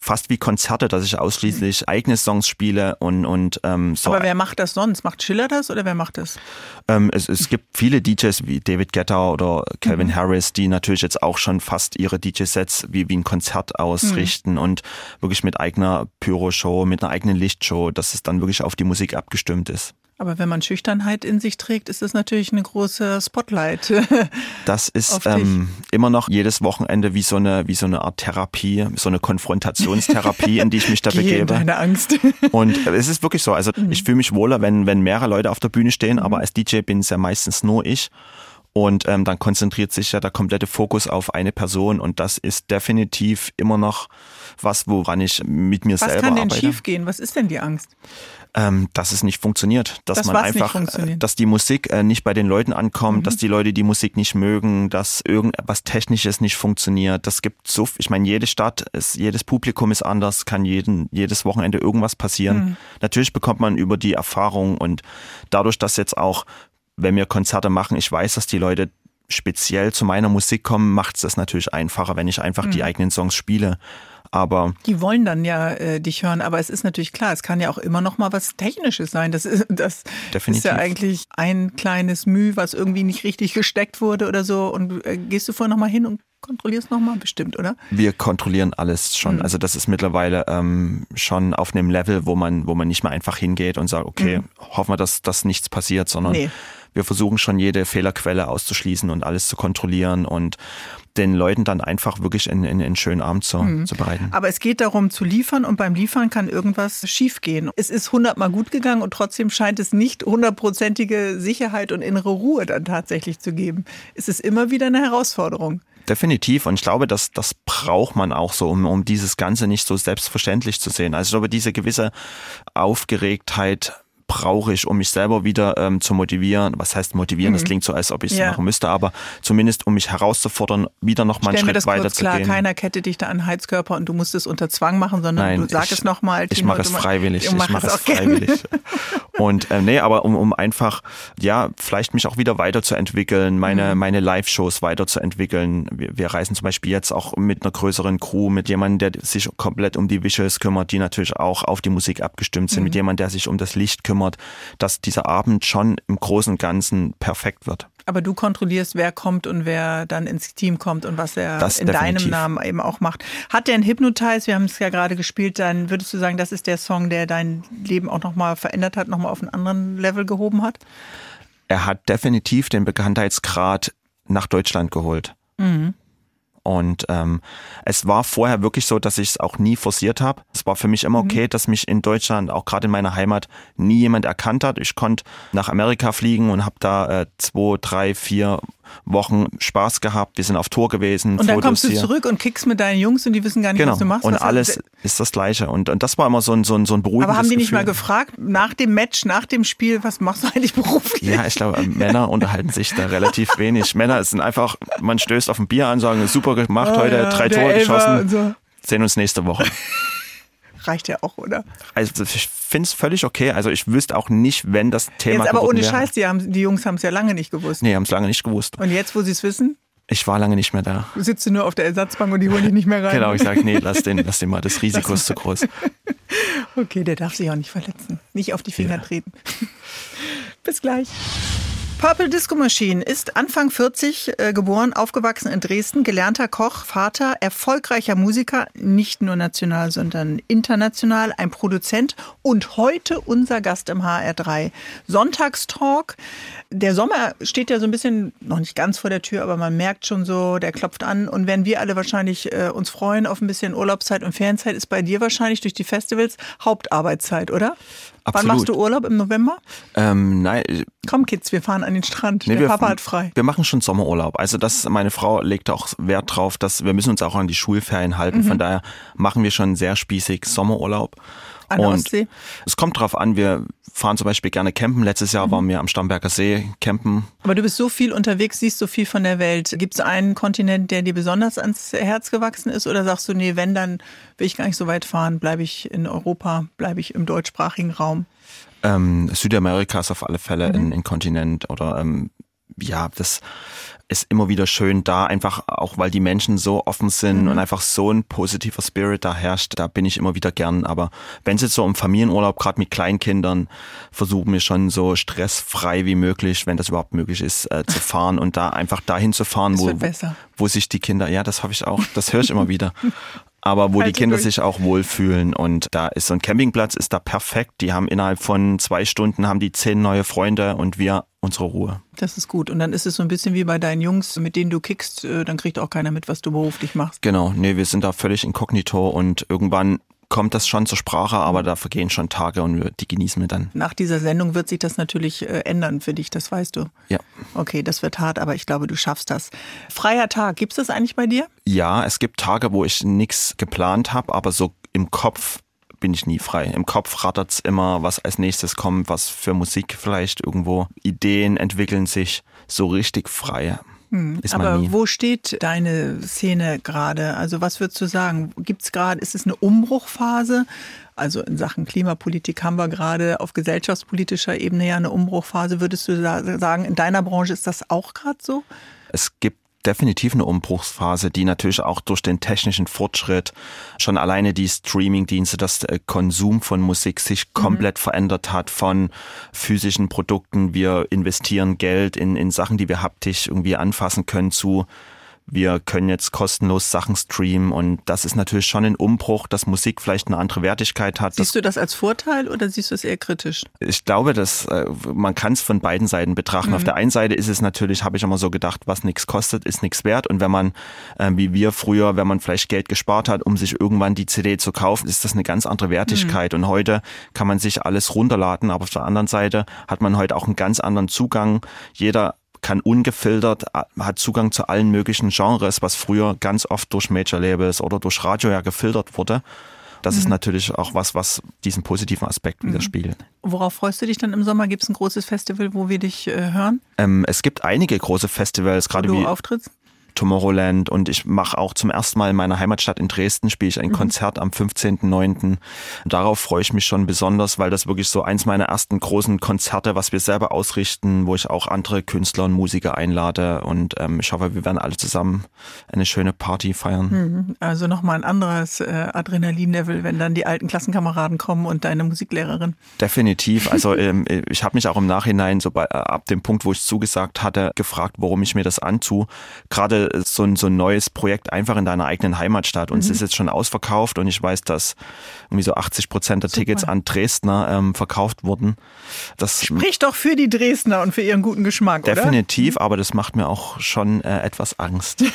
fast wie Konzerte, dass ich ausschließlich eigene Songs spiele und und ähm, so. Aber wer macht das sonst? Macht Schiller das oder wer macht das? Ähm, es, es gibt viele DJs wie David Guetta oder Calvin mhm. Harris, die natürlich jetzt auch schon fast ihre DJ-Sets wie, wie ein Konzert ausrichten mhm. und wirklich mit eigener Pyro-Show, mit einer eigenen Lichtshow, dass es dann wirklich auf die Musik abgestimmt ist. Aber wenn man Schüchternheit in sich trägt, ist das natürlich eine große Spotlight. Das ist ähm, immer noch jedes Wochenende wie so eine wie so eine Art Therapie, so eine Konfrontationstherapie, in die ich mich da Geh begebe. Deine Angst. Und es ist wirklich so. Also mhm. ich fühle mich wohler, wenn wenn mehrere Leute auf der Bühne stehen, mhm. aber als DJ bin es ja meistens nur ich. Und ähm, dann konzentriert sich ja der komplette Fokus auf eine Person und das ist definitiv immer noch was, woran ich mit mir Was selber kann denn arbeite. schiefgehen? Was ist denn die Angst? Ähm, dass es nicht funktioniert, dass Dass man einfach? Mhm. äh, dass die Musik äh, nicht bei den Leuten ankommt, dass die Leute die Musik nicht mögen, dass irgendwas Technisches nicht funktioniert. Das gibt so, ich meine, jede Stadt, ist, jedes Publikum ist anders, kann jeden, jedes Wochenende irgendwas passieren. Mhm. Natürlich bekommt man über die Erfahrung und dadurch, dass jetzt auch, wenn wir Konzerte machen, ich weiß, dass die Leute speziell zu meiner Musik kommen, macht es das natürlich einfacher, wenn ich einfach Mhm. die eigenen Songs spiele. Aber Die wollen dann ja äh, dich hören, aber es ist natürlich klar, es kann ja auch immer noch mal was Technisches sein. Das ist, das Definitiv. ist ja eigentlich ein kleines Müh, was irgendwie nicht richtig gesteckt wurde oder so. Und äh, gehst du vorher noch mal hin und kontrollierst noch mal bestimmt, oder? wir kontrollieren alles schon. Mhm. Also das ist mittlerweile ähm, schon auf einem Level, wo man, wo man nicht mehr einfach hingeht und sagt, okay, hoffen wir, dass, dass nichts passiert, sondern Mhm. Nee. Wir versuchen schon jede Fehlerquelle auszuschließen und alles zu kontrollieren und den Leuten dann einfach wirklich in, in, in einen schönen Abend zu, Mhm. zu bereiten. Aber es geht darum zu liefern und beim Liefern kann irgendwas schiefgehen. Es ist hundertmal gut gegangen und trotzdem scheint es nicht hundertprozentige Sicherheit und innere Ruhe dann tatsächlich zu geben. Es ist immer wieder eine Herausforderung. Definitiv. Und ich glaube, dass das braucht man auch so, um, um dieses Ganze nicht so selbstverständlich zu sehen. Also ich glaube, diese gewisse Aufgeregtheit brauche ich, um mich selber wieder ähm, zu motivieren. Was heißt motivieren? Das klingt so, als ob ich es Mhm. Ja. machen müsste, aber zumindest um mich herauszufordern, wieder noch mal einen Schritt das weiter kurz zu klar, gehen. keiner kettet dich da an Heizkörper und du musst es unter Zwang machen, sondern Nein, du sag ich, es nochmal. Ich mache es freiwillig. Ich mache es freiwillig. Und äh, nee, aber um, um einfach, ja, vielleicht mich auch wieder weiterzuentwickeln, meine, Mhm. meine Live-Shows weiterzuentwickeln. Wir, wir reisen zum Beispiel jetzt auch mit einer größeren Crew, mit jemandem, der sich komplett um die Visuals kümmert, die natürlich auch auf die Musik abgestimmt sind, Mhm. mit jemandem, der sich um das Licht kümmert, dass dieser Abend schon im Großen und Ganzen perfekt wird. Aber du kontrollierst, wer kommt und wer dann ins Team kommt und was er Das in deinem definitiv. Namen eben auch macht. Hat der ein Hypnotize, wir haben es ja gerade gespielt, dann würdest du sagen, das ist der Song, der dein Leben auch nochmal verändert hat, nochmal auf einen anderen Level gehoben hat? er hat definitiv den Bekanntheitsgrad nach Deutschland geholt. Und ähm, es war vorher wirklich so, dass ich es auch nie forciert habe. Es war für mich immer okay, dass mich in Deutschland, auch gerade in meiner Heimat, nie jemand erkannt hat. Ich konnte nach Amerika fliegen und habe da äh, zwei, drei, vier Wochen Spaß gehabt. Wir sind auf Tour gewesen. Und dann Fotos kommst du hier. zurück und kickst mit deinen Jungs und die wissen gar nicht, Genau. was du machst. Und Was hat- alles ist das Gleiche. Und, und das war immer so ein, so ein, so ein beruhigendes Aber haben die nicht mal gefragt, nach dem Match, nach dem Spiel, was machst du eigentlich beruflich? Ja, ich glaube, Männer unterhalten sich da relativ wenig. Männer sind einfach, man stößt auf ein Bier an, sagen, super gemacht Oh heute, ja, drei Tore Elfer geschossen. so. Sehen uns nächste Woche. Reicht ja auch, oder? Also ich finde es völlig okay. Also ich wüsste auch nicht, wenn das Thema Jetzt aber ohne wäre. Scheiß, die, haben, die Jungs haben es ja lange nicht gewusst. Nee, haben es lange nicht gewusst. Und jetzt, wo sie es wissen, Ich war lange nicht mehr da. sitzt du nur auf der Ersatzbank und die holen dich nicht mehr rein. Genau, ich sage, nee, lass den, lass den mal, das Risiko ist zu groß. Okay, der darf sich auch nicht verletzen. Nicht auf die Finger treten. Bis gleich. Purple Disco Machine ist Anfang 40 äh, geboren, aufgewachsen in Dresden, gelernter Koch, Vater, erfolgreicher Musiker, nicht nur national, sondern international, ein Produzent und heute unser Gast im HR3. Sonntagstalk. Der Sommer steht ja so ein bisschen, noch nicht ganz vor der Tür, aber man merkt schon so, der klopft an. Und wenn wir alle wahrscheinlich äh, uns freuen auf ein bisschen Urlaubszeit und Ferienzeit, ist bei dir wahrscheinlich durch die Festivals Hauptarbeitszeit, oder? Wann Absolut. machst du Urlaub? Im November? Ähm, nein, Komm, Kids, wir fahren an den Strand. Nee, der wir, Papa hat frei. Wir machen schon Sommerurlaub. Also das, meine Frau legt auch Wert drauf, dass wir müssen uns auch an die Schulferien halten. Mhm. Von daher machen wir schon sehr spießig Sommerurlaub. An Und Ostsee? es kommt drauf an, wir fahren zum Beispiel gerne campen. Letztes Jahr waren wir am Starnberger See campen. Aber du bist so viel unterwegs, siehst so viel von der Welt. Gibt es einen Kontinent, der dir besonders ans Herz gewachsen ist? Oder sagst du, nee, wenn, dann will ich gar nicht so weit fahren, bleibe ich in Europa, bleibe ich im deutschsprachigen Raum? Ähm, Südamerika ist auf alle Fälle Mhm. ein, ein Kontinent oder ähm, ja, das ist immer wieder schön da, einfach auch weil die Menschen so offen sind Mhm. und einfach so ein positiver Spirit da herrscht, da bin ich immer wieder gern. Aber wenn es jetzt so um Familienurlaub, gerade mit Kleinkindern, versuchen wir schon so stressfrei wie möglich, wenn das überhaupt möglich ist, äh, zu fahren und da einfach dahin zu fahren, wo, wo sich die Kinder, ja, das hoffe ich auch, das höre ich immer wieder. Aber wo die Halte Kinder durch. sich auch wohlfühlen und da ist so ein Campingplatz ist da perfekt. Die haben innerhalb von zwei Stunden haben die zehn neue Freunde und wir unsere Ruhe. Das ist gut. Und dann ist es so ein bisschen wie bei deinen Jungs, mit denen du kickst, äh, dann kriegt auch keiner mit, was du beruflich machst. Genau, nee, wir sind da völlig inkognito und irgendwann kommt das schon zur Sprache, aber da vergehen schon Tage und die genießen wir dann. Nach dieser Sendung wird sich das natürlich äh, ändern für dich, das weißt du. Ja. Okay, das wird hart, aber ich glaube, du schaffst das. Freier Tag, gibt es das eigentlich bei dir? Ja, es gibt Tage, wo ich nichts geplant habe, aber so im Kopf bin ich nie frei. Im Kopf rattert's immer, was als nächstes kommt, was für Musik vielleicht irgendwo. Ideen entwickeln sich so richtig frei. Hm. Aber wo steht deine Szene gerade? Also was würdest du sagen? Gibt's gerade, ist es eine Umbruchphase? Also in Sachen Klimapolitik haben wir gerade auf gesellschaftspolitischer Ebene ja eine Umbruchphase. Würdest du sagen, in deiner Branche ist das auch gerade so? Es gibt definitiv eine Umbruchsphase, die natürlich auch durch den technischen Fortschritt schon alleine die Streamingdienste, das Konsum von Musik sich mhm. komplett verändert hat von physischen Produkten. Wir investieren Geld in, in Sachen, die wir haptisch irgendwie anfassen können zu wir können jetzt kostenlos Sachen streamen und das ist natürlich schon ein Umbruch, dass Musik vielleicht eine andere Wertigkeit hat. Siehst du das als Vorteil oder siehst du es eher kritisch? Ich glaube, dass äh, man kann es von beiden Seiten betrachten. Mhm. Auf der einen Seite ist es natürlich, habe ich immer so gedacht, was nichts kostet, ist nichts wert. Und wenn man, äh, wie wir früher, wenn man vielleicht Geld gespart hat, um sich irgendwann die CD zu kaufen, ist das eine ganz andere Wertigkeit. Mhm. Und heute kann man sich alles runterladen, aber auf der anderen Seite hat man heute auch einen ganz anderen Zugang. Jeder kann ungefiltert, hat Zugang zu allen möglichen Genres, was früher ganz oft durch Major Labels oder durch Radio ja gefiltert wurde. Das mhm. ist natürlich auch was, was diesen positiven Aspekt mhm. widerspiegelt. Worauf freust du dich dann im Sommer? Gibt es ein großes Festival, wo wir dich äh, hören? Ähm, es gibt einige große Festivals, gerade wie. Du auftrittst? Tomorrowland und ich mache auch zum ersten Mal in meiner Heimatstadt in Dresden spiele ich ein mhm. Konzert am 15.09. Darauf freue ich mich schon besonders, weil das wirklich so eins meiner ersten großen Konzerte, was wir selber ausrichten, wo ich auch andere Künstler und Musiker einlade und ähm, ich hoffe, wir werden alle zusammen eine schöne Party feiern. Mhm. Also nochmal ein anderes äh, Adrenalin-Level, wenn dann die alten Klassenkameraden kommen und deine Musiklehrerin. Definitiv. Also ähm, ich habe mich auch im Nachhinein so bei, äh, ab dem Punkt, wo ich zugesagt hatte, gefragt, warum ich mir das antue. Gerade so ein, so ein neues Projekt einfach in deiner eigenen Heimatstadt. Und mhm. es ist jetzt schon ausverkauft und ich weiß, dass irgendwie so 80 Prozent der Super. Tickets an Dresdner ähm, verkauft wurden. Das spricht doch für die Dresdner und für ihren guten Geschmack, Definitiv, oder? aber das macht mir auch schon äh, etwas Angst.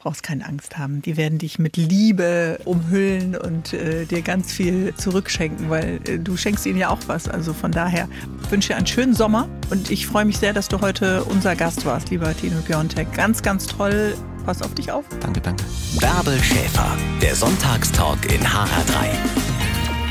brauchst keine Angst haben. Die werden dich mit Liebe umhüllen und äh, dir ganz viel zurückschenken, weil äh, du schenkst ihnen ja auch was. Also von daher wünsche ich dir einen schönen Sommer und ich freue mich sehr, dass du heute unser Gast warst, lieber Tino Piontek. Ganz, ganz toll. Pass auf dich auf. Danke, danke. Bärbel Schäfer, der Sonntagstalk in HR3.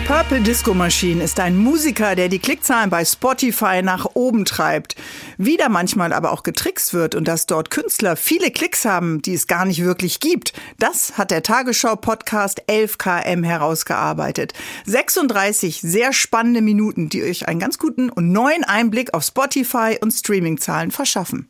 Purple Disco Machine ist ein Musiker, der die Klickzahlen bei Spotify nach oben treibt. Wieder manchmal aber auch getrickst wird und dass dort Künstler viele Klicks haben, die es gar nicht wirklich gibt. Das hat der Tagesschau-Podcast 11KM herausgearbeitet. 36 sehr spannende Minuten, die euch einen ganz guten und neuen Einblick auf Spotify und Streamingzahlen verschaffen.